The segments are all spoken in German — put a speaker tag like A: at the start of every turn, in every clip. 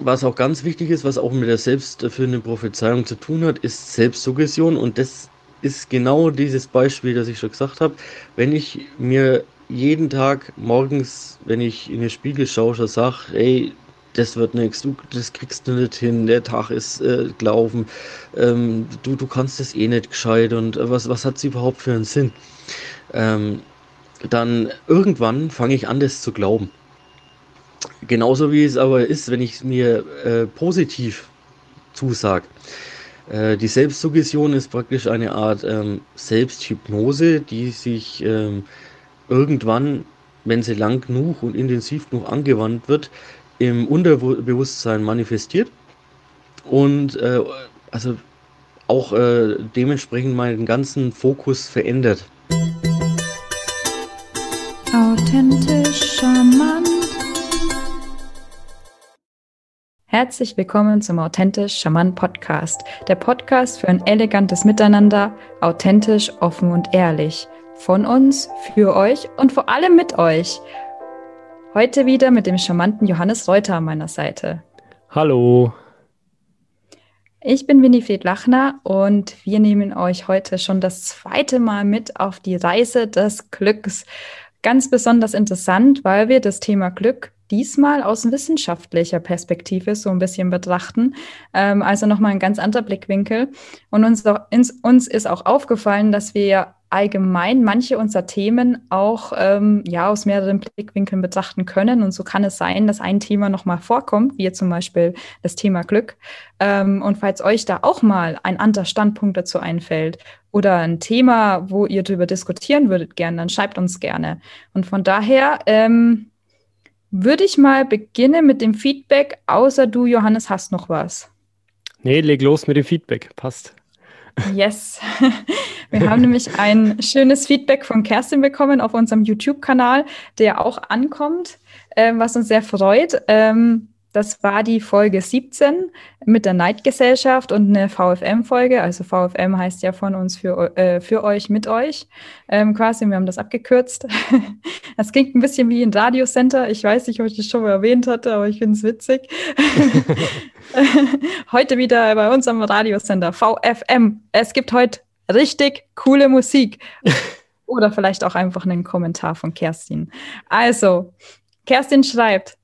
A: was auch ganz wichtig ist, was auch mit der selbsterfüllenden Prophezeiung zu tun hat, ist Selbstsuggestion. Und das ist genau dieses Beispiel, das ich schon gesagt habe. Wenn ich mir jeden Tag morgens, wenn ich in den Spiegel schaue, schon sage, ey, das wird nichts, du, das kriegst du nicht hin, der Tag ist äh, gelaufen, ähm, du, du kannst das eh nicht gescheit und äh, was, was hat es überhaupt für einen Sinn? Ähm, dann irgendwann fange ich an, das zu glauben. Genauso wie es aber ist, wenn ich mir äh, positiv zusage. Äh, die Selbstsuggestion ist praktisch eine Art ähm, Selbsthypnose, die sich ähm, irgendwann, wenn sie lang genug und intensiv genug angewandt wird, im Unterbewusstsein manifestiert und äh, also auch äh, dementsprechend meinen ganzen Fokus verändert.
B: Herzlich willkommen zum Authentisch Charmant Podcast, der Podcast für ein elegantes Miteinander, authentisch, offen und ehrlich. Von uns, für euch und vor allem mit euch. Heute wieder mit dem charmanten Johannes Reuter an meiner Seite.
C: Hallo.
B: Ich bin Winifred Lachner und wir nehmen euch heute schon das zweite Mal mit auf die Reise des Glücks. Ganz besonders interessant, weil wir das Thema Glück diesmal aus wissenschaftlicher Perspektive so ein bisschen betrachten. Ähm, also nochmal ein ganz anderer Blickwinkel. Und uns, auch, ins, uns ist auch aufgefallen, dass wir allgemein manche unserer Themen auch ähm, ja aus mehreren Blickwinkeln betrachten können. Und so kann es sein, dass ein Thema nochmal vorkommt, wie zum Beispiel das Thema Glück. Ähm, und falls euch da auch mal ein anderer Standpunkt dazu einfällt oder ein Thema, wo ihr darüber diskutieren würdet gerne, dann schreibt uns gerne. Und von daher ähm, würde ich mal beginnen mit dem Feedback, außer du, Johannes, hast noch was.
C: Nee, leg los mit dem Feedback. Passt.
B: Yes. Wir haben nämlich ein schönes Feedback von Kerstin bekommen auf unserem YouTube-Kanal, der auch ankommt, äh, was uns sehr freut. Ähm, das war die Folge 17 mit der Neidgesellschaft und eine VFM-Folge. Also VFM heißt ja von uns für, äh, für euch, mit euch ähm, quasi. Wir haben das abgekürzt. Das klingt ein bisschen wie ein Radiocenter. Ich weiß nicht, ob ich das schon mal erwähnt hatte, aber ich finde es witzig. heute wieder bei unserem Radiosender VFM. Es gibt heute richtig coole Musik. Oder vielleicht auch einfach einen Kommentar von Kerstin. Also, Kerstin schreibt,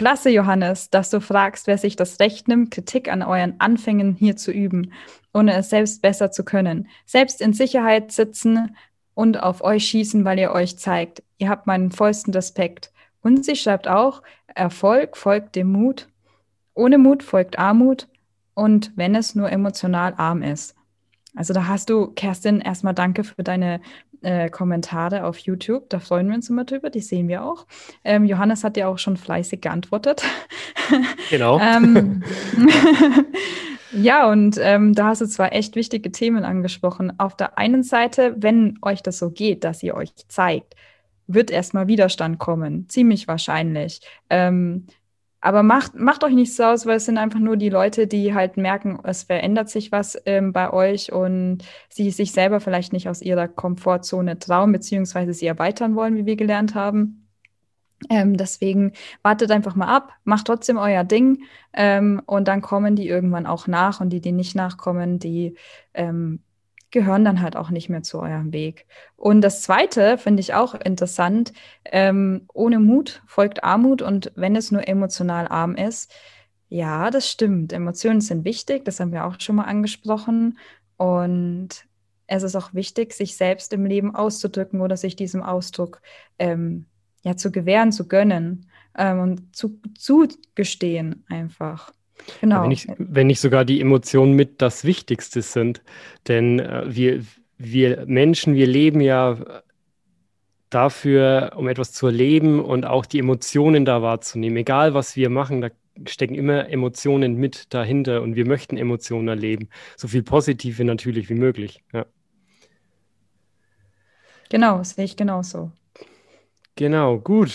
B: Klasse, Johannes, dass du fragst, wer sich das Recht nimmt, Kritik an euren Anfängen hier zu üben, ohne es selbst besser zu können. Selbst in Sicherheit sitzen und auf euch schießen, weil ihr euch zeigt. Ihr habt meinen vollsten Respekt. Und sie schreibt auch, Erfolg folgt dem Mut. Ohne Mut folgt Armut. Und wenn es nur emotional arm ist. Also da hast du, Kerstin, erstmal danke für deine äh, Kommentare auf YouTube. Da freuen wir uns immer drüber, die sehen wir auch. Ähm, Johannes hat ja auch schon fleißig geantwortet.
C: Genau.
B: ähm, ja, und ähm, da hast du zwar echt wichtige Themen angesprochen. Auf der einen Seite, wenn euch das so geht, dass ihr euch zeigt, wird erstmal Widerstand kommen, ziemlich wahrscheinlich. Ähm, aber macht, macht euch nicht so aus, weil es sind einfach nur die Leute, die halt merken, es verändert sich was ähm, bei euch und sie sich selber vielleicht nicht aus ihrer Komfortzone trauen, beziehungsweise sie erweitern wollen, wie wir gelernt haben. Ähm, deswegen wartet einfach mal ab, macht trotzdem euer Ding ähm, und dann kommen die irgendwann auch nach und die, die nicht nachkommen, die ähm, gehören dann halt auch nicht mehr zu eurem Weg. Und das Zweite finde ich auch interessant, ähm, ohne Mut folgt Armut und wenn es nur emotional arm ist, ja, das stimmt. Emotionen sind wichtig, das haben wir auch schon mal angesprochen. Und es ist auch wichtig, sich selbst im Leben auszudrücken oder sich diesem Ausdruck ähm, ja zu gewähren, zu gönnen ähm, und zu, zugestehen einfach.
C: Genau. Wenn nicht, wenn nicht sogar die Emotionen mit das Wichtigste sind. Denn äh, wir, wir Menschen, wir leben ja dafür, um etwas zu erleben und auch die Emotionen da wahrzunehmen. Egal, was wir machen, da stecken immer Emotionen mit dahinter und wir möchten Emotionen erleben. So viel Positive natürlich wie möglich. Ja.
B: Genau, sehe ich genauso.
C: Genau, gut.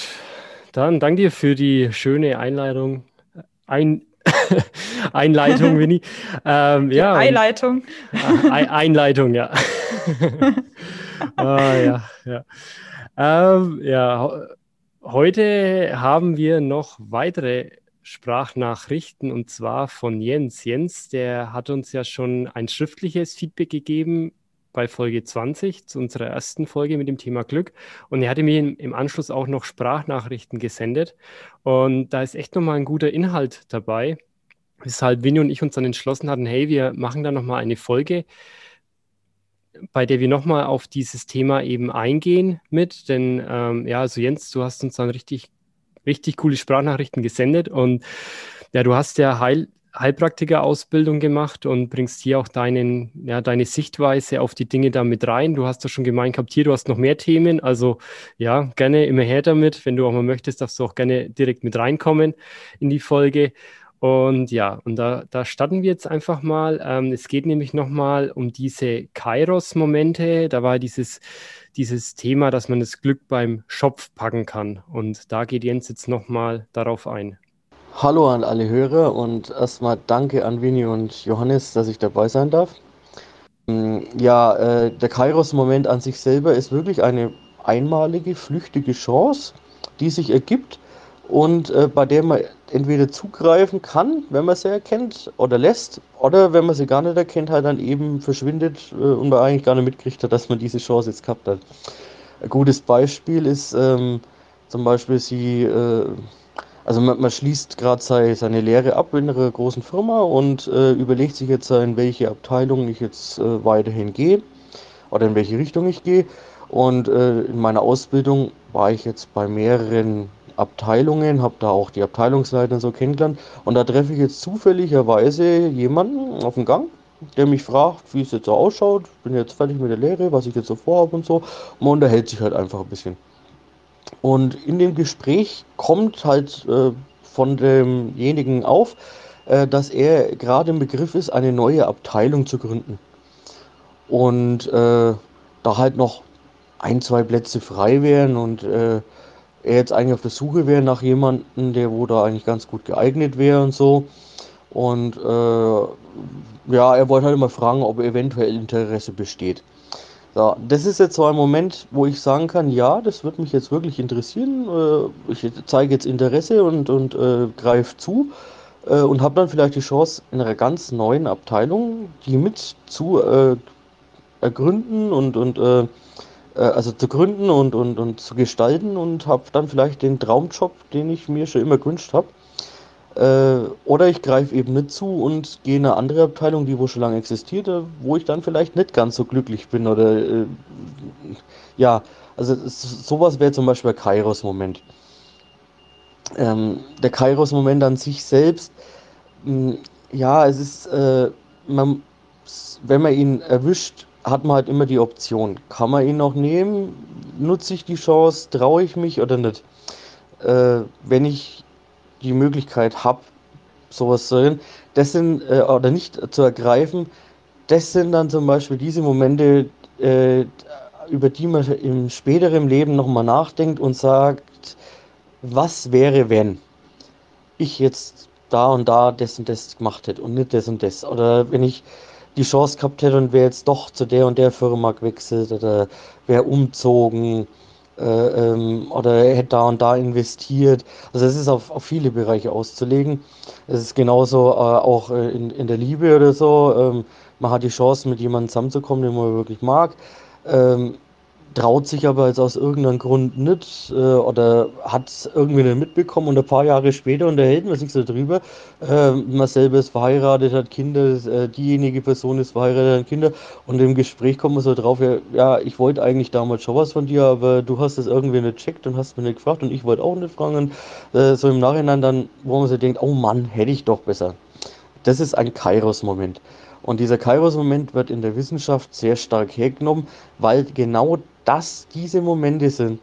C: Dann danke dir für die schöne Einleitung. Ein, Einleitung, Winnie. Ähm, ja,
B: Einleitung.
C: Ein, Einleitung, ja. ah, ja, ja. Ähm, ja, heute haben wir noch weitere Sprachnachrichten und zwar von Jens. Jens, der hat uns ja schon ein schriftliches Feedback gegeben bei Folge 20, zu unserer ersten Folge mit dem Thema Glück. Und er hatte mir im Anschluss auch noch Sprachnachrichten gesendet. Und da ist echt nochmal ein guter Inhalt dabei, weshalb Winnie und ich uns dann entschlossen hatten, hey, wir machen da nochmal eine Folge, bei der wir nochmal auf dieses Thema eben eingehen mit. Denn ähm, ja, also Jens, du hast uns dann richtig, richtig coole Sprachnachrichten gesendet und ja, du hast ja Heil, Heilpraktiker-Ausbildung gemacht und bringst hier auch deinen, ja, deine Sichtweise auf die Dinge da mit rein. Du hast ja schon gemeint gehabt, hier, du hast noch mehr Themen. Also ja, gerne immer her damit. Wenn du auch mal möchtest, darfst du auch gerne direkt mit reinkommen in die Folge. Und ja, und da, da starten wir jetzt einfach mal. Ähm, es geht nämlich nochmal um diese Kairos-Momente. Da war dieses, dieses Thema, dass man das Glück beim Schopf packen kann. Und da geht Jens jetzt nochmal darauf ein.
A: Hallo an alle Hörer und erstmal danke an Winnie und Johannes, dass ich dabei sein darf. Mm, ja, äh, der Kairos-Moment an sich selber ist wirklich eine einmalige, flüchtige Chance, die sich ergibt und äh, bei der man entweder zugreifen kann, wenn man sie erkennt oder lässt, oder wenn man sie gar nicht erkennt, halt dann eben verschwindet äh, und man eigentlich gar nicht mitkriegt hat, dass man diese Chance jetzt gehabt hat. Ein gutes Beispiel ist ähm, zum Beispiel sie äh, also man, man schließt gerade sei, seine Lehre ab in einer großen Firma und äh, überlegt sich jetzt, in welche Abteilung ich jetzt äh, weiterhin gehe oder in welche Richtung ich gehe. Und äh, in meiner Ausbildung war ich jetzt bei mehreren Abteilungen, habe da auch die Abteilungsleiter so kennengelernt. Und da treffe ich jetzt zufälligerweise jemanden auf dem Gang, der mich fragt, wie es jetzt so ausschaut. Bin jetzt fertig mit der Lehre, was ich jetzt so vorhabe und so. Und man unterhält sich halt einfach ein bisschen. Und in dem Gespräch kommt halt äh, von demjenigen auf, äh, dass er gerade im Begriff ist, eine neue Abteilung zu gründen. Und äh, da halt noch ein, zwei Plätze frei wären und äh, er jetzt eigentlich auf der Suche wäre nach jemandem, der wo da eigentlich ganz gut geeignet wäre und so. Und äh, ja, er wollte halt immer fragen, ob eventuell Interesse besteht. Ja, das ist jetzt so ein Moment, wo ich sagen kann, ja, das wird mich jetzt wirklich interessieren. Äh, ich zeige jetzt Interesse und, und äh, greife zu äh, und habe dann vielleicht die Chance, in einer ganz neuen Abteilung die mit zu äh, ergründen und, und äh, äh, also zu gründen und, und, und zu gestalten und habe dann vielleicht den Traumjob, den ich mir schon immer gewünscht habe. Äh, oder ich greife eben nicht zu und gehe in eine andere Abteilung, die wo schon lange existiert, wo ich dann vielleicht nicht ganz so glücklich bin. Oder äh, ja, also sowas wäre zum Beispiel der Kairos-Moment. Ähm, der Kairos-Moment an sich selbst, mh, hm, ja, es ist, äh, man, wenn man ihn erwischt, hat man halt immer die Option. Kann man ihn noch nehmen? Nutze ich die Chance? Traue ich mich oder nicht? Äh, wenn ich die Möglichkeit habe, sowas zu sehen, das sind, äh, oder nicht zu ergreifen, das sind dann zum Beispiel diese Momente, äh, über die man im späteren Leben nochmal nachdenkt und sagt, was wäre, wenn ich jetzt da und da das und das gemacht hätte und nicht das und das. Oder wenn ich die Chance gehabt hätte und wäre jetzt doch zu der und der Firma gewechselt oder wäre umzogen äh, ähm, oder er hätte da und da investiert. Also es ist auf, auf viele Bereiche auszulegen. Es ist genauso äh, auch äh, in, in der Liebe oder so. Ähm, man hat die Chance, mit jemandem zusammenzukommen, den man wirklich mag. Ähm, traut sich aber jetzt aus irgendeinem Grund nicht äh, oder hat es irgendwie nicht mitbekommen und ein paar Jahre später unterhält man sich so drüber. Äh, man selber ist verheiratet, hat Kinder, äh, diejenige Person ist verheiratet, hat Kinder und im Gespräch kommt man so drauf, ja, ja, ich wollte eigentlich damals schon was von dir, aber du hast es irgendwie nicht checkt und hast mich nicht gefragt und ich wollte auch nicht fragen. Und, äh, so im Nachhinein dann, wo man so denkt, oh Mann, hätte ich doch besser. Das ist ein Kairos-Moment. Und dieser Kairos-Moment wird in der Wissenschaft sehr stark hergenommen, weil genau das diese Momente sind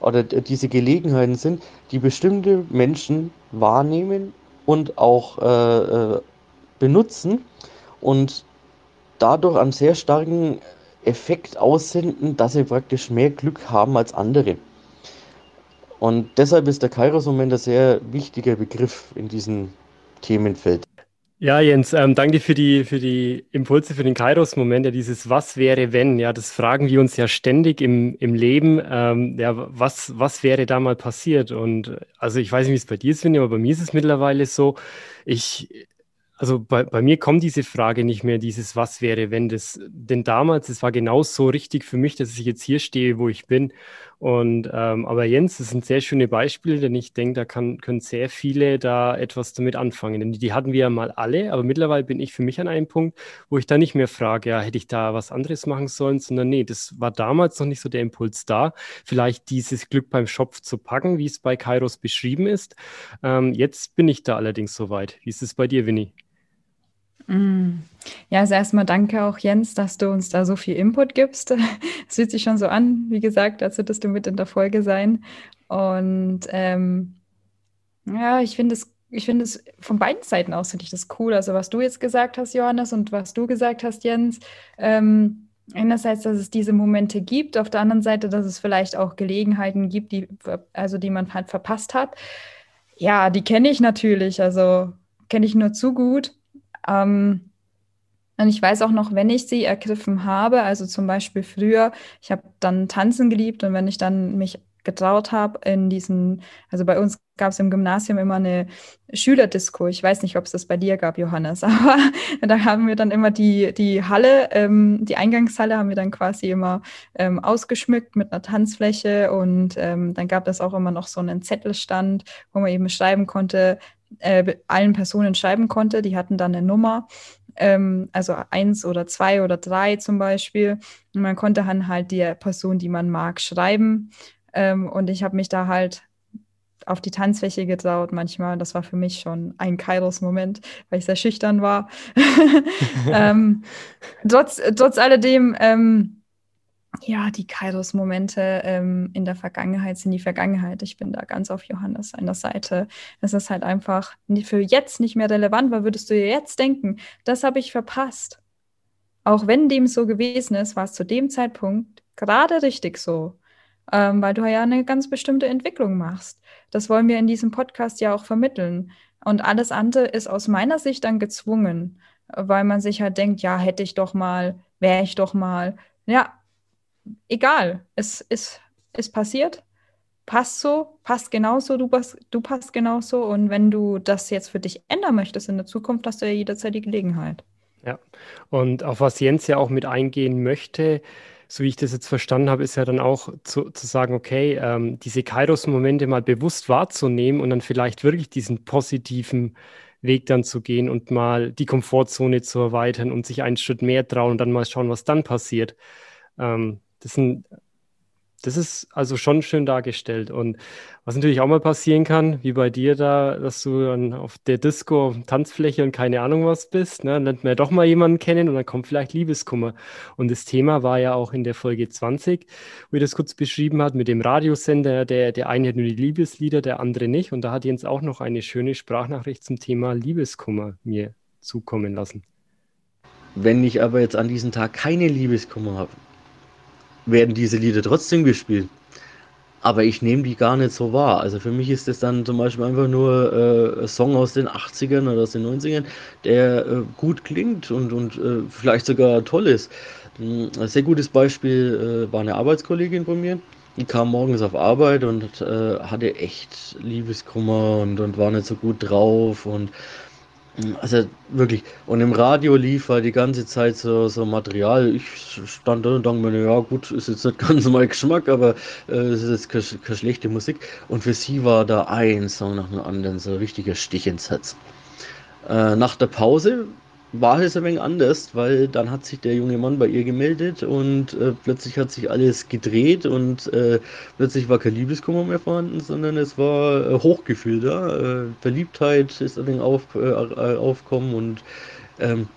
A: oder diese Gelegenheiten sind, die bestimmte Menschen wahrnehmen und auch äh, äh, benutzen und dadurch einen sehr starken Effekt aussenden, dass sie praktisch mehr Glück haben als andere. Und deshalb ist der Kairos-Moment ein sehr wichtiger Begriff in diesem Themenfeld.
C: Ja, Jens, ähm, danke für die, für die Impulse, für den Kairos-Moment. Ja, dieses Was wäre, wenn? Ja, das fragen wir uns ja ständig im, im Leben. Ähm, ja, was, was wäre da mal passiert? Und also ich weiß nicht, wie es bei dir ist, aber bei mir ist es mittlerweile so, ich, also bei, bei mir kommt diese Frage nicht mehr, dieses Was wäre, wenn das, denn damals, es war genau so richtig für mich, dass ich jetzt hier stehe, wo ich bin. Und ähm, aber Jens, das sind sehr schöne Beispiele, denn ich denke, da kann, können sehr viele da etwas damit anfangen. Denn die, hatten wir ja mal alle, aber mittlerweile bin ich für mich an einem Punkt, wo ich da nicht mehr frage, ja, hätte ich da was anderes machen sollen, sondern nee, das war damals noch nicht so der Impuls da, vielleicht dieses Glück beim Schopf zu packen, wie es bei Kairos beschrieben ist. Ähm, jetzt bin ich da allerdings soweit. Wie ist es bei dir, Winnie?
B: Mm. Ja, also erstmal danke auch Jens, dass du uns da so viel Input gibst. Es fühlt sich schon so an, wie gesagt, als würdest du mit in der Folge sein. Und ähm, ja, ich finde es, ich finde es von beiden Seiten aus finde ich das cool. Also was du jetzt gesagt hast, Johannes, und was du gesagt hast, Jens. Ähm, einerseits, dass es diese Momente gibt, auf der anderen Seite, dass es vielleicht auch Gelegenheiten gibt, die, also die man halt verpasst hat. Ja, die kenne ich natürlich, also kenne ich nur zu gut. Ähm, und ich weiß auch noch, wenn ich sie ergriffen habe, also zum Beispiel früher, ich habe dann tanzen geliebt und wenn ich dann mich getraut habe in diesen, also bei uns gab es im Gymnasium immer eine Schülerdisco. Ich weiß nicht, ob es das bei dir gab, Johannes, aber da haben wir dann immer die, die Halle, ähm, die Eingangshalle haben wir dann quasi immer ähm, ausgeschmückt mit einer Tanzfläche und ähm, dann gab es auch immer noch so einen Zettelstand, wo man eben schreiben konnte, äh, allen Personen schreiben konnte. Die hatten dann eine Nummer, ähm, also eins oder zwei oder drei zum Beispiel. Und man konnte dann halt die Person, die man mag, schreiben. Ähm, und ich habe mich da halt auf die Tanzfläche getraut manchmal. Das war für mich schon ein Kairos-Moment, weil ich sehr schüchtern war. ähm, trotz, trotz alledem, ähm, ja, die Kairos-Momente ähm, in der Vergangenheit sind die Vergangenheit. Ich bin da ganz auf Johannes seiner Seite. Es ist halt einfach für jetzt nicht mehr relevant, weil würdest du jetzt denken, das habe ich verpasst. Auch wenn dem so gewesen ist, war es zu dem Zeitpunkt gerade richtig so, ähm, weil du ja eine ganz bestimmte Entwicklung machst. Das wollen wir in diesem Podcast ja auch vermitteln. Und alles andere ist aus meiner Sicht dann gezwungen, weil man sich halt denkt, ja, hätte ich doch mal, wäre ich doch mal. Ja, egal, es ist, ist passiert, passt so, passt genauso, du, passt, du passt genauso. Und wenn du das jetzt für dich ändern möchtest in der Zukunft, hast du ja jederzeit die Gelegenheit.
C: Ja, und auf was Jens ja auch mit eingehen möchte, so wie ich das jetzt verstanden habe, ist ja dann auch zu, zu sagen, okay, ähm, diese Kairos-Momente mal bewusst wahrzunehmen und dann vielleicht wirklich diesen positiven Weg dann zu gehen und mal die Komfortzone zu erweitern und sich einen Schritt mehr trauen und dann mal schauen, was dann passiert. Ähm, das, sind, das ist also schon schön dargestellt. Und was natürlich auch mal passieren kann, wie bei dir da, dass du dann auf der Disco, Tanzfläche und keine Ahnung was bist, ne, dann lernt man ja doch mal jemanden kennen und dann kommt vielleicht Liebeskummer. Und das Thema war ja auch in der Folge 20, wo ihr das kurz beschrieben hat, mit dem Radiosender, der, der eine hat nur die Liebeslieder, der andere nicht. Und da hat Jens auch noch eine schöne Sprachnachricht zum Thema Liebeskummer mir zukommen lassen.
A: Wenn ich aber jetzt an diesem Tag keine Liebeskummer habe, werden diese Lieder trotzdem gespielt. Aber ich nehme die gar nicht so wahr. Also für mich ist das dann zum Beispiel einfach nur äh, ein Song aus den 80ern oder aus den 90ern, der äh, gut klingt und, und äh, vielleicht sogar toll ist. Hm, ein sehr gutes Beispiel äh, war eine Arbeitskollegin von mir. Die kam morgens auf Arbeit und äh, hatte echt Liebeskummer und, und war nicht so gut drauf und also wirklich. Und im Radio lief halt die ganze Zeit so, so Material. Ich stand da und dachte mir, ja gut, ist jetzt nicht ganz mein Geschmack, aber äh, es ist jetzt keine, keine, schlechte Musik. Und für sie war da ein Song nach dem anderen so ein richtiger Stich ins Herz. Äh, nach der Pause war es ein wenig anders, weil dann hat sich der junge Mann bei ihr gemeldet und äh, plötzlich hat sich alles gedreht und äh, plötzlich war kein Liebeskummer mehr vorhanden, sondern es war äh, Hochgefühl da. Äh, Verliebtheit ist ein wenig auf, äh, äh, aufkommen und ähm,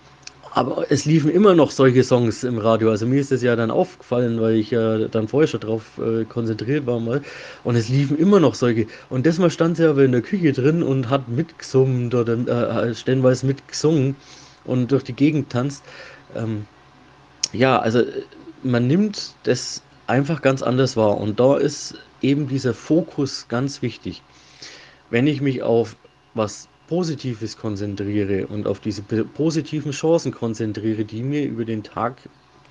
A: aber es liefen immer noch solche Songs im Radio. Also mir ist das ja dann aufgefallen, weil ich ja dann vorher schon drauf äh, konzentriert war mal. Und es liefen immer noch solche. Und das mal stand sie aber in der Küche drin und hat mitgesummt oder äh, stellenweise mitgesungen und durch die Gegend tanzt. Ähm, ja, also man nimmt das einfach ganz anders wahr. Und da ist eben dieser Fokus ganz wichtig. Wenn ich mich auf was Positives konzentriere und auf diese positiven Chancen konzentriere, die mir über den Tag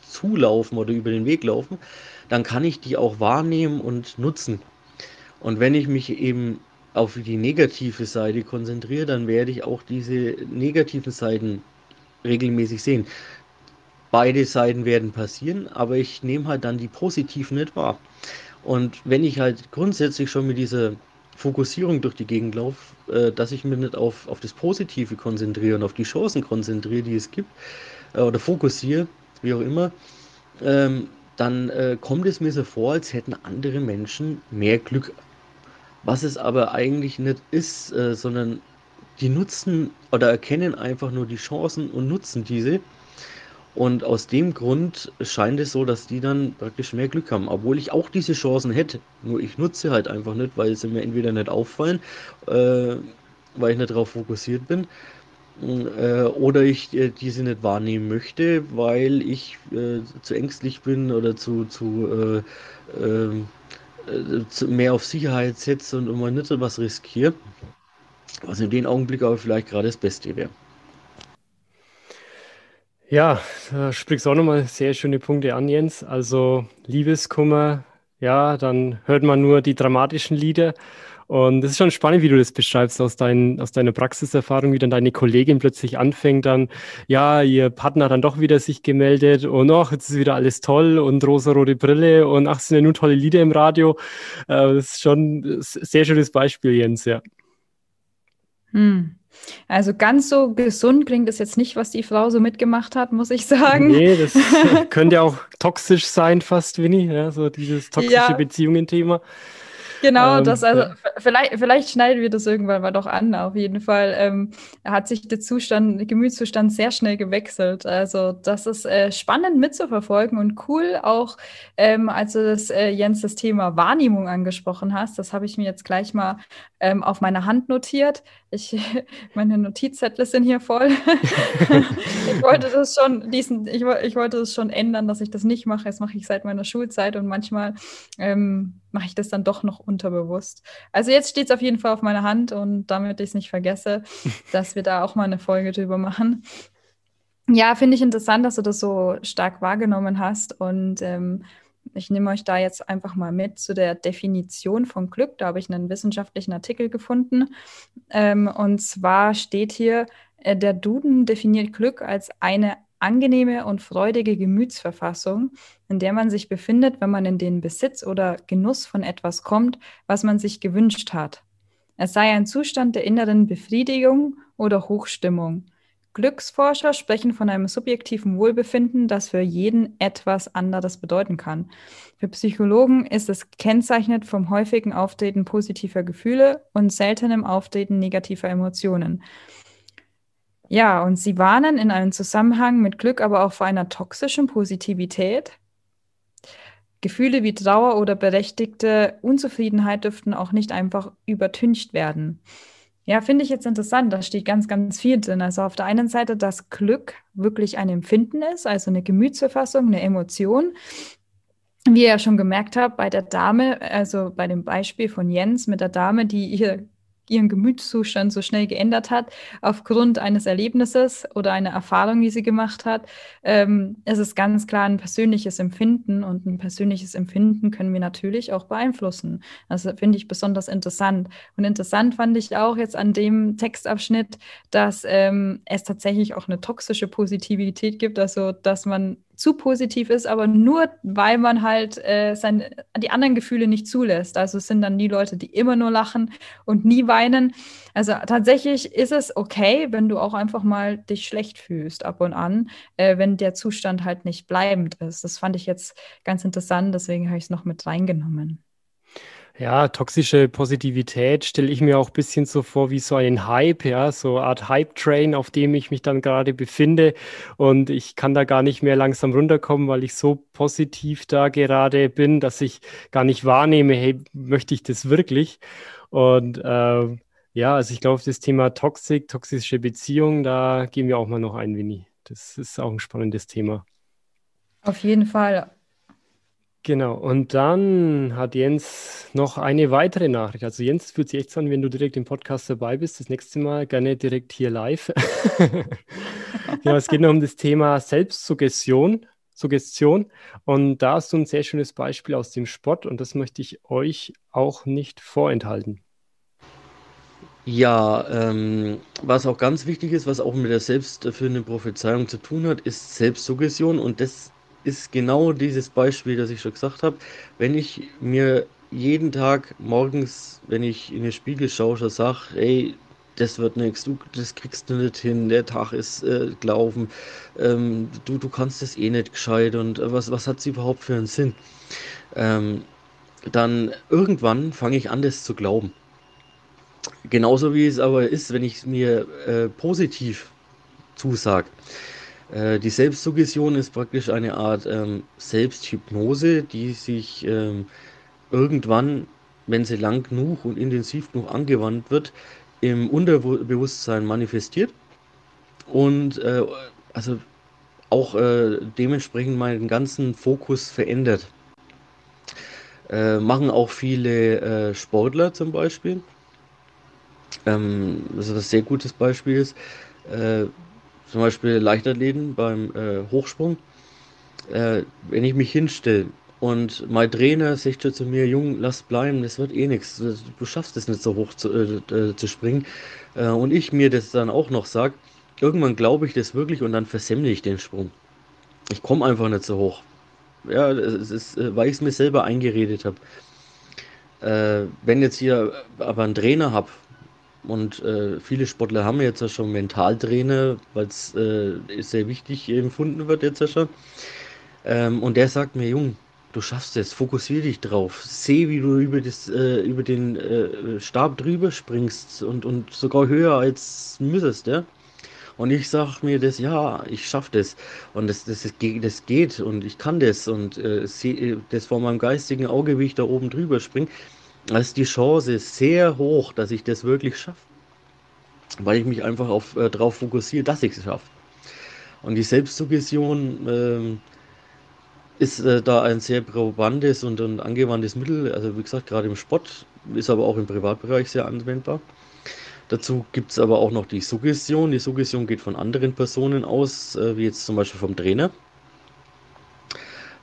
A: zulaufen oder über den Weg laufen, dann kann ich die auch wahrnehmen und nutzen. Und wenn ich mich eben auf die negative Seite konzentriere, dann werde ich auch diese negativen Seiten regelmäßig sehen. Beide Seiten werden passieren, aber ich nehme halt dann die positiven nicht wahr. Und wenn ich halt grundsätzlich schon mit dieser Fokussierung durch die Gegend laufe, äh, dass ich mich nicht auf, auf das Positive konzentriere und auf die Chancen konzentriere, die es gibt, äh, oder fokussiere, wie auch immer, ähm, dann äh, kommt es mir so vor, als hätten andere Menschen mehr Glück was es aber eigentlich nicht ist, äh, sondern die nutzen oder erkennen einfach nur die Chancen und nutzen diese. Und aus dem Grund scheint es so, dass die dann praktisch mehr Glück haben, obwohl ich auch diese Chancen hätte. Nur ich nutze halt einfach nicht, weil sie mir entweder nicht auffallen, äh, weil ich nicht darauf fokussiert bin, äh, oder ich äh, diese nicht wahrnehmen möchte, weil ich äh, zu ängstlich bin oder zu, zu äh, äh, mehr auf Sicherheit setze und immer nicht so was riskiere. Was in dem Augenblick aber vielleicht gerade das Beste wäre.
C: Ja, da sprichst du auch nochmal sehr schöne Punkte an, Jens. Also Liebeskummer, ja, dann hört man nur die dramatischen Lieder und das ist schon spannend, wie du das beschreibst aus, dein, aus deiner Praxiserfahrung, wie dann deine Kollegin plötzlich anfängt, dann, ja, ihr Partner hat dann doch wieder sich gemeldet und ach, jetzt ist wieder alles toll und rosa-rote Brille und ach, sind ja nur tolle Lieder im Radio. Äh, das ist schon ein sehr schönes Beispiel, Jens, ja.
B: Hm. Also ganz so gesund klingt es jetzt nicht, was die Frau so mitgemacht hat, muss ich sagen.
C: Nee, das könnte ja auch toxisch sein, fast, Winnie, ja, so dieses toxische ja. Beziehungen-Thema.
B: Genau, ähm, das also ja. vielleicht, vielleicht schneiden wir das irgendwann mal doch an. Auf jeden Fall ähm, hat sich der Zustand, der Gemütszustand sehr schnell gewechselt. Also das ist äh, spannend mitzuverfolgen und cool auch, ähm, als du das äh, Jens das Thema Wahrnehmung angesprochen hast. Das habe ich mir jetzt gleich mal ähm, auf meine Hand notiert. Ich, meine Notizzettel sind hier voll. ich wollte das schon, diesen, ich, ich wollte das schon ändern, dass ich das nicht mache. Das mache ich seit meiner Schulzeit und manchmal ähm, mache ich das dann doch noch unterbewusst. Also jetzt steht es auf jeden Fall auf meiner Hand und damit ich es nicht vergesse, dass wir da auch mal eine Folge drüber machen. Ja, finde ich interessant, dass du das so stark wahrgenommen hast und ähm, ich nehme euch da jetzt einfach mal mit zu der Definition von Glück. Da habe ich einen wissenschaftlichen Artikel gefunden. Ähm, und zwar steht hier, äh, der Duden definiert Glück als eine angenehme und freudige Gemütsverfassung, in der man sich befindet, wenn man in den Besitz oder Genuss von etwas kommt, was man sich gewünscht hat. Es sei ein Zustand der inneren Befriedigung oder Hochstimmung. Glücksforscher sprechen von einem subjektiven Wohlbefinden, das für jeden etwas anderes bedeuten kann. Für Psychologen ist es kennzeichnet vom häufigen Auftreten positiver Gefühle und seltenem Auftreten negativer Emotionen. Ja, und sie warnen in einem Zusammenhang mit Glück aber auch vor einer toxischen Positivität. Gefühle wie Trauer oder berechtigte Unzufriedenheit dürften auch nicht einfach übertüncht werden. Ja, finde ich jetzt interessant. Da steht ganz, ganz viel drin. Also auf der einen Seite, dass Glück wirklich ein Empfinden ist, also eine Gemütsverfassung, eine Emotion. Wie ihr ja schon gemerkt habt, bei der Dame, also bei dem Beispiel von Jens mit der Dame, die ihr ihren Gemütszustand so schnell geändert hat, aufgrund eines Erlebnisses oder einer Erfahrung, die sie gemacht hat. Ähm, es ist ganz klar ein persönliches Empfinden und ein persönliches Empfinden können wir natürlich auch beeinflussen. Das finde ich besonders interessant. Und interessant fand ich auch jetzt an dem Textabschnitt, dass ähm, es tatsächlich auch eine toxische Positivität gibt, also dass man zu positiv ist, aber nur weil man halt äh, seine, die anderen Gefühle nicht zulässt. Also es sind dann die Leute, die immer nur lachen und nie weinen. Also tatsächlich ist es okay, wenn du auch einfach mal dich schlecht fühlst ab und an, äh, wenn der Zustand halt nicht bleibend ist. Das fand ich jetzt ganz interessant, deswegen habe ich es noch mit reingenommen.
C: Ja, toxische Positivität stelle ich mir auch ein bisschen so vor wie so ein Hype, ja, so eine Art Hype-Train, auf dem ich mich dann gerade befinde. Und ich kann da gar nicht mehr langsam runterkommen, weil ich so positiv da gerade bin, dass ich gar nicht wahrnehme, hey, möchte ich das wirklich? Und äh, ja, also ich glaube, das Thema Toxik, toxische Beziehungen, da gehen wir auch mal noch ein, Winnie. Das ist auch ein spannendes Thema.
B: Auf jeden Fall.
C: Genau, und dann hat Jens noch eine weitere Nachricht. Also Jens fühlt sich echt an, wenn du direkt im Podcast dabei bist. Das nächste Mal gerne direkt hier live. genau, es geht noch um das Thema Selbstsuggestion. Suggestion. Und da hast du ein sehr schönes Beispiel aus dem Sport und das möchte ich euch auch nicht vorenthalten.
A: Ja, ähm, was auch ganz wichtig ist, was auch mit der selbsterfüllenden Prophezeiung zu tun hat, ist Selbstsuggestion und das ist genau dieses Beispiel, das ich schon gesagt habe. Wenn ich mir jeden Tag morgens, wenn ich in den Spiegel schaue, schon sage, ey, das wird nichts, du, das kriegst du nicht hin, der Tag ist äh, gelaufen, ähm, du, du kannst das eh nicht gescheit und äh, was, was hat es überhaupt für einen Sinn? Ähm, dann irgendwann fange ich an, das zu glauben. Genauso wie es aber ist, wenn ich es mir äh, positiv zusage. Äh, die Selbstsuggestion ist praktisch eine Art ähm, Selbsthypnose, die sich ähm, irgendwann, wenn sie lang genug und intensiv genug angewandt wird, im Unterbewusstsein manifestiert und äh, also auch äh, dementsprechend meinen ganzen Fokus verändert. Äh, machen auch viele äh, Sportler zum Beispiel. Ähm, also das ein sehr gutes Beispiel ist. Zum Beispiel Leichtathleten beim äh, Hochsprung, äh, wenn ich mich hinstelle und mein Trainer sagt zu mir, Jung, lass bleiben, das wird eh nichts, du schaffst es nicht so hoch zu, äh, äh, zu springen äh, und ich mir das dann auch noch sage, irgendwann glaube ich das wirklich und dann versemmle ich den Sprung. Ich komme einfach nicht so hoch. Ja, es ist, äh, weil ich es mir selber eingeredet habe. Äh, wenn jetzt hier aber einen Trainer habe, und äh, viele Sportler haben jetzt ja schon Mentaltrainer, weil es äh, sehr wichtig empfunden wird jetzt ja schon. Ähm, und der sagt mir, Jung, du schaffst es, fokussier dich drauf. Seh, wie du über, das, äh, über den äh, Stab drüber springst und, und sogar höher als müsstest, ja. Und ich sag mir das, ja, ich schaff das. Und das, das, das geht und ich kann das. Und äh, seh, das vor meinem geistigen Auge, wie ich da oben drüber springe ist die Chance sehr hoch, dass ich das wirklich schaffe. Weil ich mich einfach auf, äh, darauf fokussiere, dass ich es schaffe. Und die Selbstsuggestion äh, ist äh, da ein sehr probantes und, und angewandtes Mittel. Also wie gesagt, gerade im Sport, ist aber auch im Privatbereich sehr anwendbar. Dazu gibt es aber auch noch die Suggestion. Die Suggestion geht von anderen Personen aus, äh, wie jetzt zum Beispiel vom Trainer.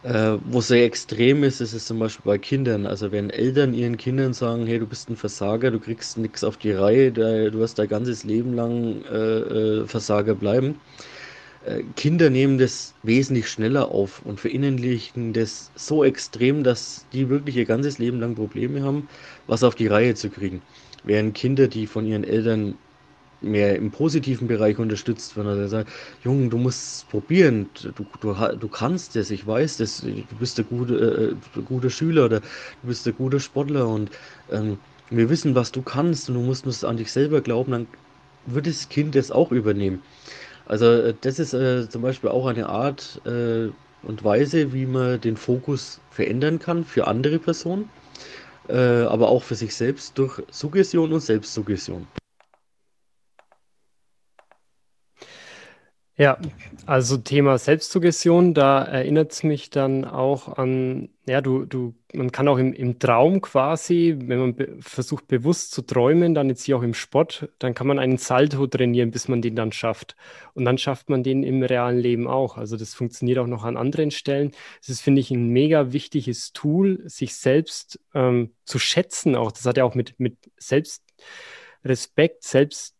A: Äh, wo sehr extrem ist, ist es zum Beispiel bei Kindern. Also wenn Eltern ihren Kindern sagen, hey, du bist ein Versager, du kriegst nichts auf die Reihe, du wirst dein ganzes Leben lang äh, äh, Versager bleiben. Äh, Kinder nehmen das wesentlich schneller auf und verinnerlichen das so extrem, dass die wirklich ihr ganzes Leben lang Probleme haben, was auf die Reihe zu kriegen. Während Kinder, die von ihren Eltern mehr im positiven Bereich unterstützt, wenn er sagt, Junge, du musst es probieren, du, du, du kannst es, ich weiß das, du bist der gute, äh, gute Schüler oder du bist der gute Sportler und ähm, wir wissen, was du kannst und du musst nur an dich selber glauben, dann wird das Kind das auch übernehmen. Also äh, das ist äh, zum Beispiel auch eine Art äh, und Weise, wie man den Fokus verändern kann für andere Personen, äh, aber auch für sich selbst durch Suggestion und Selbstsuggestion.
C: Ja, also Thema Selbstsuggestion, da erinnert es mich dann auch an, ja, du, du, man kann auch im, im Traum quasi, wenn man be versucht bewusst zu träumen, dann jetzt hier auch im Sport, dann kann man einen Salto trainieren, bis man den dann schafft. Und dann schafft man den im realen Leben auch. Also das funktioniert auch noch an anderen Stellen. Es ist, finde ich, ein mega wichtiges Tool, sich selbst ähm, zu schätzen auch. Das hat ja auch mit, mit Selbstrespekt, Selbst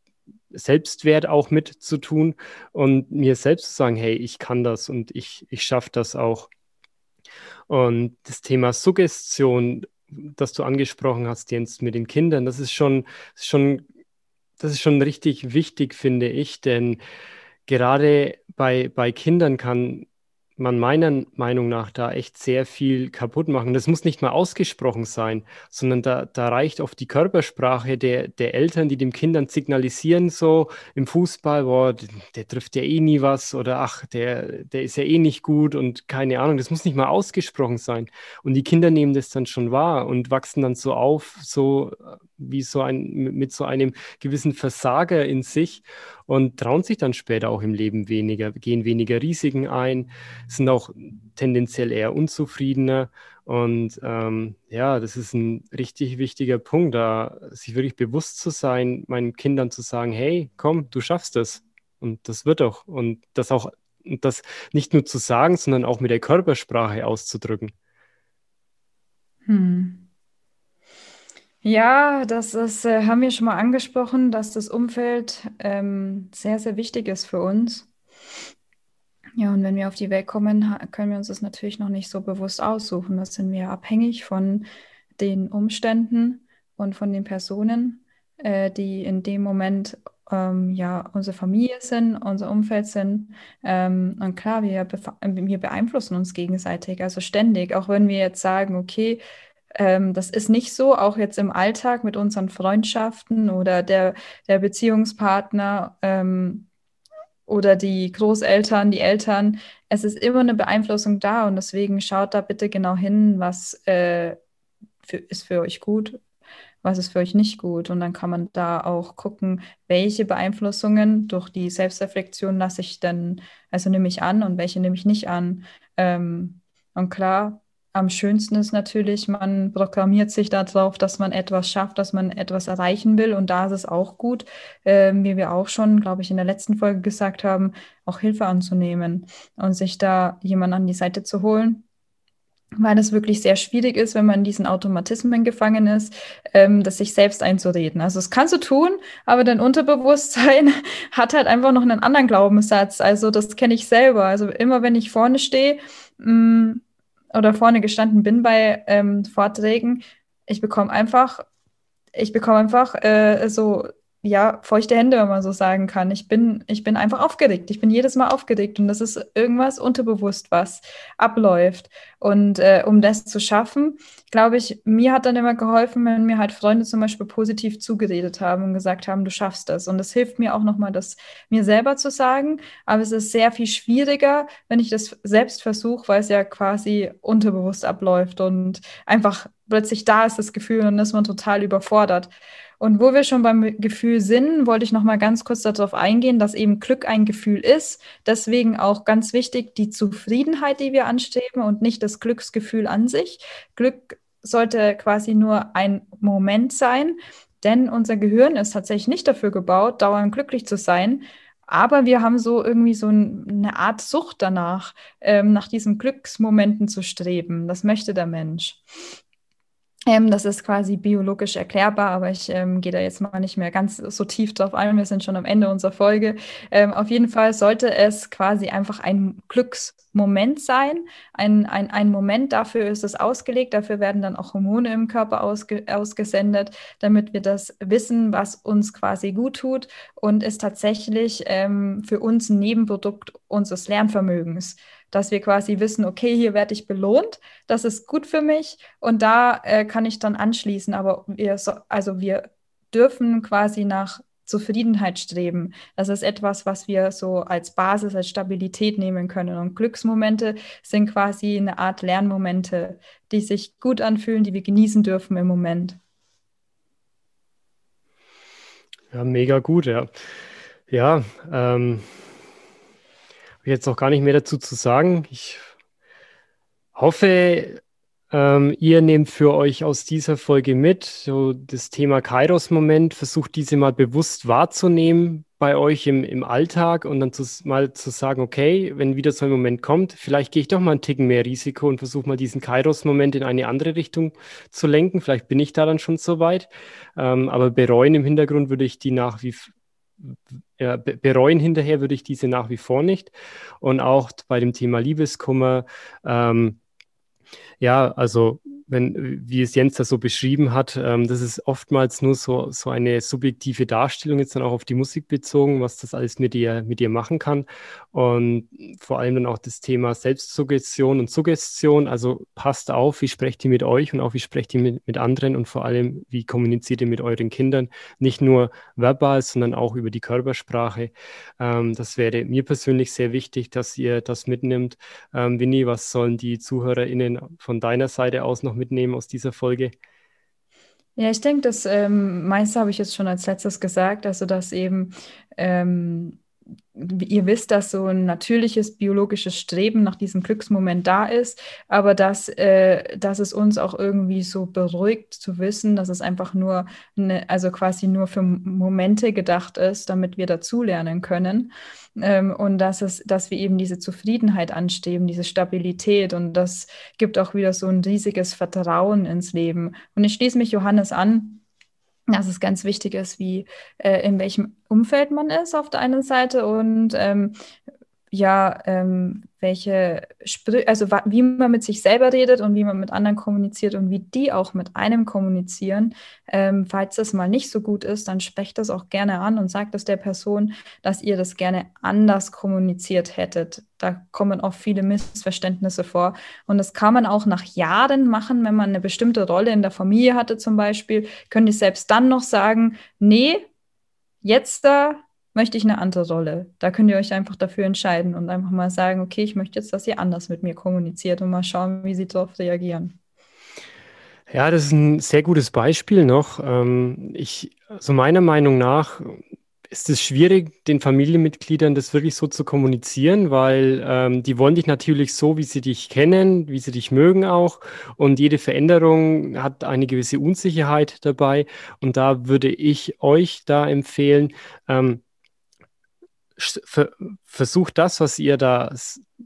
C: Selbstwert auch mit zu tun und mir selbst zu sagen, hey, ich kann das und ich, ich schaffe das auch. Und das Thema Suggestion, das du angesprochen hast, Jens, mit den Kindern, das ist schon, schon, das ist schon richtig wichtig, finde ich, denn gerade bei, bei Kindern kann man meiner Meinung nach da echt sehr viel kaputt machen. Das muss nicht mal ausgesprochen sein, sondern da, da reicht oft die Körpersprache der, der Eltern, die den Kindern signalisieren, so im Fußball, boah, der, der trifft ja eh nie was oder ach, der, der ist ja eh nicht gut und keine Ahnung. Das muss nicht mal ausgesprochen sein. Und die Kinder nehmen das dann schon wahr und wachsen dann so auf, so wie so ein, mit so einem gewissen Versager in sich und trauen sich dann später auch im Leben weniger, gehen weniger Risiken ein, sind auch tendenziell eher unzufriedener. Und ähm, ja, das ist ein richtig wichtiger Punkt, da sich wirklich bewusst zu sein, meinen Kindern zu sagen, hey, komm, du schaffst es. Und das wird auch. Und das auch, das nicht nur zu sagen, sondern auch mit der Körpersprache auszudrücken.
B: Hm. Ja, das ist, äh, haben wir schon mal angesprochen, dass das Umfeld ähm, sehr, sehr wichtig ist für uns. Ja, und wenn wir auf die Welt kommen, können wir uns das natürlich noch nicht so bewusst aussuchen. Das sind wir abhängig von den Umständen und von den Personen, äh, die in dem Moment ähm, ja unsere Familie sind, unser Umfeld sind. Ähm, und klar, wir, wir beeinflussen uns gegenseitig, also ständig. Auch wenn wir jetzt sagen, okay, ähm, das ist nicht so, auch jetzt im Alltag mit unseren Freundschaften oder der, der Beziehungspartner ähm, oder die Großeltern, die Eltern. Es ist immer eine Beeinflussung da und deswegen schaut da bitte genau hin, was äh, für, ist für euch gut, was ist für euch nicht gut. Und dann kann man da auch gucken, welche Beeinflussungen durch die Selbstreflexion lasse ich denn, also nehme ich an und welche nehme ich nicht an. Ähm, und klar, am schönsten ist natürlich, man programmiert sich darauf, dass man etwas schafft, dass man etwas erreichen will. Und da ist es auch gut, äh, wie wir auch schon, glaube ich, in der letzten Folge gesagt haben, auch Hilfe anzunehmen und sich da jemanden an die Seite zu holen. Weil es wirklich sehr schwierig ist, wenn man in diesen Automatismen gefangen ist, ähm, das sich selbst einzureden. Also das kannst du tun, aber dein Unterbewusstsein hat halt einfach noch einen anderen Glaubenssatz. Also das kenne ich selber. Also immer wenn ich vorne stehe, mm, oder vorne gestanden bin bei ähm, Vorträgen, ich bekomme einfach, ich bekomme einfach äh, so ja, feuchte Hände, wenn man so sagen kann. Ich bin, ich bin einfach aufgeregt. Ich bin jedes Mal aufgeregt und das ist irgendwas unterbewusst, was abläuft. Und äh, um das zu schaffen, glaube ich, mir hat dann immer geholfen, wenn mir halt Freunde zum Beispiel positiv zugeredet haben und gesagt haben, du schaffst das. Und das hilft mir auch nochmal, das mir selber zu sagen. Aber es ist sehr viel schwieriger, wenn ich das selbst versuche, weil es ja quasi unterbewusst abläuft und einfach plötzlich da ist das Gefühl und ist man total überfordert. Und wo wir schon beim Gefühl sind, wollte ich noch mal ganz kurz darauf eingehen, dass eben Glück ein Gefühl ist. Deswegen auch ganz wichtig die Zufriedenheit, die wir anstreben und nicht das Glücksgefühl an sich. Glück sollte quasi nur ein Moment sein, denn unser Gehirn ist tatsächlich nicht dafür gebaut, dauernd glücklich zu sein. Aber wir haben so irgendwie so eine Art Sucht danach, ähm, nach diesen Glücksmomenten zu streben. Das möchte der Mensch. Ähm, das ist quasi biologisch erklärbar, aber ich ähm, gehe da jetzt mal nicht mehr ganz so tief drauf ein. Wir sind schon am Ende unserer Folge. Ähm, auf jeden Fall sollte es quasi einfach ein Glücksmoment sein. Ein, ein, ein Moment dafür ist es ausgelegt. Dafür werden dann auch Hormone im Körper ausge ausgesendet, damit wir das wissen, was uns quasi gut tut und ist tatsächlich ähm, für uns ein Nebenprodukt unseres Lernvermögens dass wir quasi wissen, okay, hier werde ich belohnt, das ist gut für mich und da äh, kann ich dann anschließen. Aber wir, so, also wir dürfen quasi nach Zufriedenheit streben. Das ist etwas, was wir so als Basis, als Stabilität nehmen können. Und Glücksmomente sind quasi eine Art Lernmomente, die sich gut anfühlen, die wir genießen dürfen im Moment.
C: Ja, mega gut, ja. Ja, ähm, habe jetzt auch gar nicht mehr dazu zu sagen. Ich hoffe, ähm, ihr nehmt für euch aus dieser Folge mit, so das Thema Kairos-Moment, versucht diese mal bewusst wahrzunehmen bei euch im, im Alltag und dann zu, mal zu sagen, okay, wenn wieder so ein Moment kommt, vielleicht gehe ich doch mal einen Ticken mehr Risiko und versuche mal diesen Kairos-Moment in eine andere Richtung zu lenken. Vielleicht bin ich da dann schon so weit. Ähm, aber bereuen im Hintergrund würde ich die nach wie ja, bereuen hinterher würde ich diese nach wie vor nicht. Und auch bei dem Thema Liebeskummer, ähm, ja, also wenn, wie es Jens da so beschrieben hat, ähm, das ist oftmals nur so, so eine subjektive Darstellung, jetzt dann auch auf die Musik bezogen, was das alles mit dir, mit dir machen kann. Und vor allem dann auch das Thema Selbstsuggestion und Suggestion. Also passt auf, wie sprecht ihr mit euch und auch wie sprecht ihr mit, mit anderen und vor allem, wie kommuniziert ihr mit euren Kindern. Nicht nur verbal, sondern auch über die Körpersprache. Ähm, das wäre mir persönlich sehr wichtig, dass ihr das mitnimmt. Ähm, Winnie, was sollen die ZuhörerInnen von deiner Seite aus noch mitnehmen aus dieser Folge?
B: Ja, ich denke, das ähm, meiste habe ich jetzt schon als letztes gesagt, also dass eben ähm, ihr wisst, dass so ein natürliches biologisches Streben nach diesem Glücksmoment da ist, aber dass, äh, dass es uns auch irgendwie so beruhigt zu wissen, dass es einfach nur, eine, also quasi nur für Momente gedacht ist, damit wir dazulernen können. Ähm, und dass es, dass wir eben diese Zufriedenheit anstreben, diese Stabilität und das gibt auch wieder so ein riesiges Vertrauen ins Leben. Und ich schließe mich Johannes an dass es ganz wichtig ist, wie äh, in welchem Umfeld man ist auf der einen Seite und ähm, ja, ähm, welche, Sprü also wie man mit sich selber redet und wie man mit anderen kommuniziert und wie die auch mit einem kommunizieren. Ähm, falls das mal nicht so gut ist, dann sprecht das auch gerne an und sagt es der Person, dass ihr das gerne anders kommuniziert hättet. Da kommen oft viele Missverständnisse vor. Und das kann man auch nach Jahren machen, wenn man eine bestimmte Rolle in der Familie hatte zum Beispiel, könnt ihr selbst dann noch sagen, nee, jetzt da möchte ich eine andere Rolle. Da könnt ihr euch einfach dafür entscheiden und einfach mal sagen, okay, ich möchte jetzt, dass ihr anders mit mir kommuniziert und mal schauen, wie sie darauf reagieren.
C: Ja, das ist ein sehr gutes Beispiel noch. Ähm, ich, also meiner Meinung nach ist es schwierig, den Familienmitgliedern das wirklich so zu kommunizieren, weil ähm, die wollen dich natürlich so, wie sie dich kennen, wie sie dich mögen auch. Und jede Veränderung hat eine gewisse Unsicherheit dabei. Und da würde ich euch da empfehlen, ähm, versucht das, was ihr da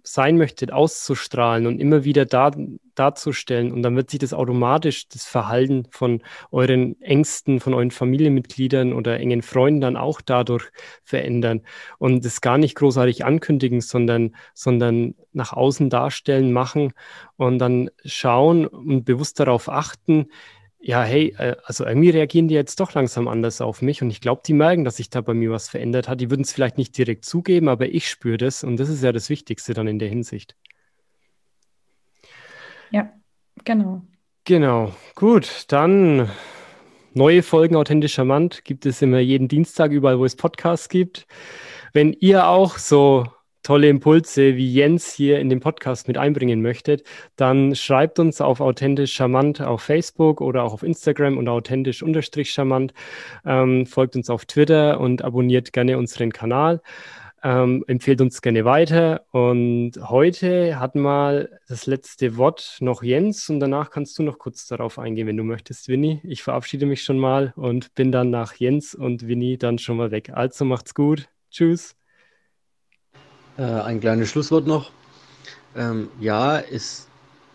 C: sein möchtet, auszustrahlen und immer wieder da, darzustellen. Und dann wird sich das automatisch, das Verhalten von euren Ängsten, von euren Familienmitgliedern oder engen Freunden dann auch dadurch verändern. Und das gar nicht großartig ankündigen, sondern, sondern nach außen darstellen, machen und dann schauen und bewusst darauf achten, ja, hey, äh, also irgendwie reagieren die jetzt doch langsam anders auf mich und ich glaube, die merken, dass sich da bei mir was verändert hat. Die würden es vielleicht nicht direkt zugeben, aber ich spüre das und das ist ja das Wichtigste dann in der Hinsicht.
B: Ja, genau.
C: Genau, gut, dann neue Folgen Authentisch Charmant gibt es immer jeden Dienstag überall, wo es Podcasts gibt. Wenn ihr auch so tolle Impulse wie Jens hier in den Podcast mit einbringen möchtet, dann schreibt uns auf authentisch charmant auf Facebook oder auch auf Instagram und authentisch unterstrich charmant. Ähm, folgt uns auf Twitter und abonniert gerne unseren Kanal. Ähm, empfehlt uns gerne weiter. Und heute hat mal das letzte Wort noch Jens und danach kannst du noch kurz darauf eingehen, wenn du möchtest, Winnie. Ich verabschiede mich schon mal und bin dann nach Jens und Winnie dann schon mal weg. Also macht's gut. Tschüss.
A: Äh, ein kleines Schlusswort noch. Ähm, ja, es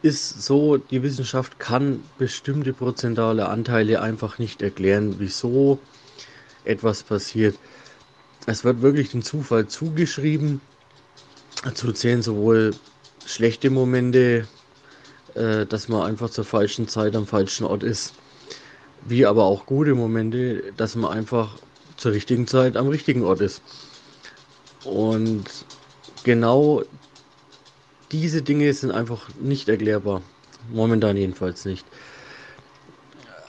A: ist so, die Wissenschaft kann bestimmte prozentale Anteile einfach nicht erklären, wieso etwas passiert. Es wird wirklich dem Zufall zugeschrieben. Dazu zählen sowohl schlechte Momente, äh, dass man einfach zur falschen Zeit am falschen Ort ist, wie aber auch gute Momente, dass man einfach zur richtigen Zeit am richtigen Ort ist. Und genau diese Dinge sind einfach nicht erklärbar. Momentan jedenfalls nicht.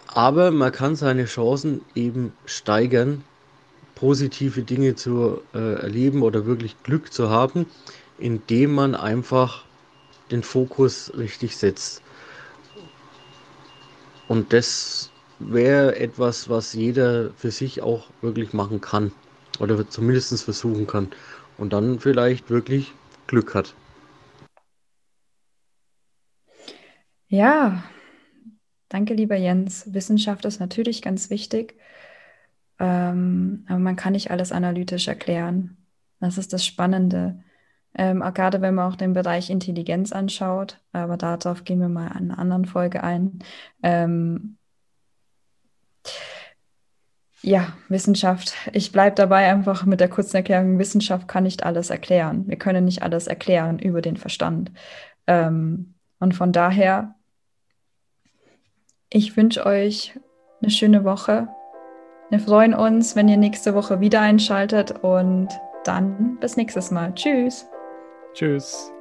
A: Aber man kann seine Chancen eben steigern, positive Dinge zu äh, erleben oder wirklich Glück zu haben, indem man einfach den Fokus richtig setzt. Und das wäre etwas, was jeder für sich auch wirklich machen kann oder zumindest versuchen kann und dann vielleicht wirklich Glück hat.
B: Ja, danke lieber Jens. Wissenschaft ist natürlich ganz wichtig, ähm, aber man kann nicht alles analytisch erklären. Das ist das Spannende. Ähm, gerade wenn man auch den Bereich Intelligenz anschaut, aber darauf gehen wir mal in einer anderen Folge ein. Ähm, ja, Wissenschaft. Ich bleibe dabei einfach mit der kurzen Erklärung, Wissenschaft kann nicht alles erklären. Wir können nicht alles erklären über den Verstand. Ähm, und von daher, ich wünsche euch eine schöne Woche. Wir freuen uns, wenn ihr nächste Woche wieder einschaltet und dann bis nächstes Mal. Tschüss.
C: Tschüss.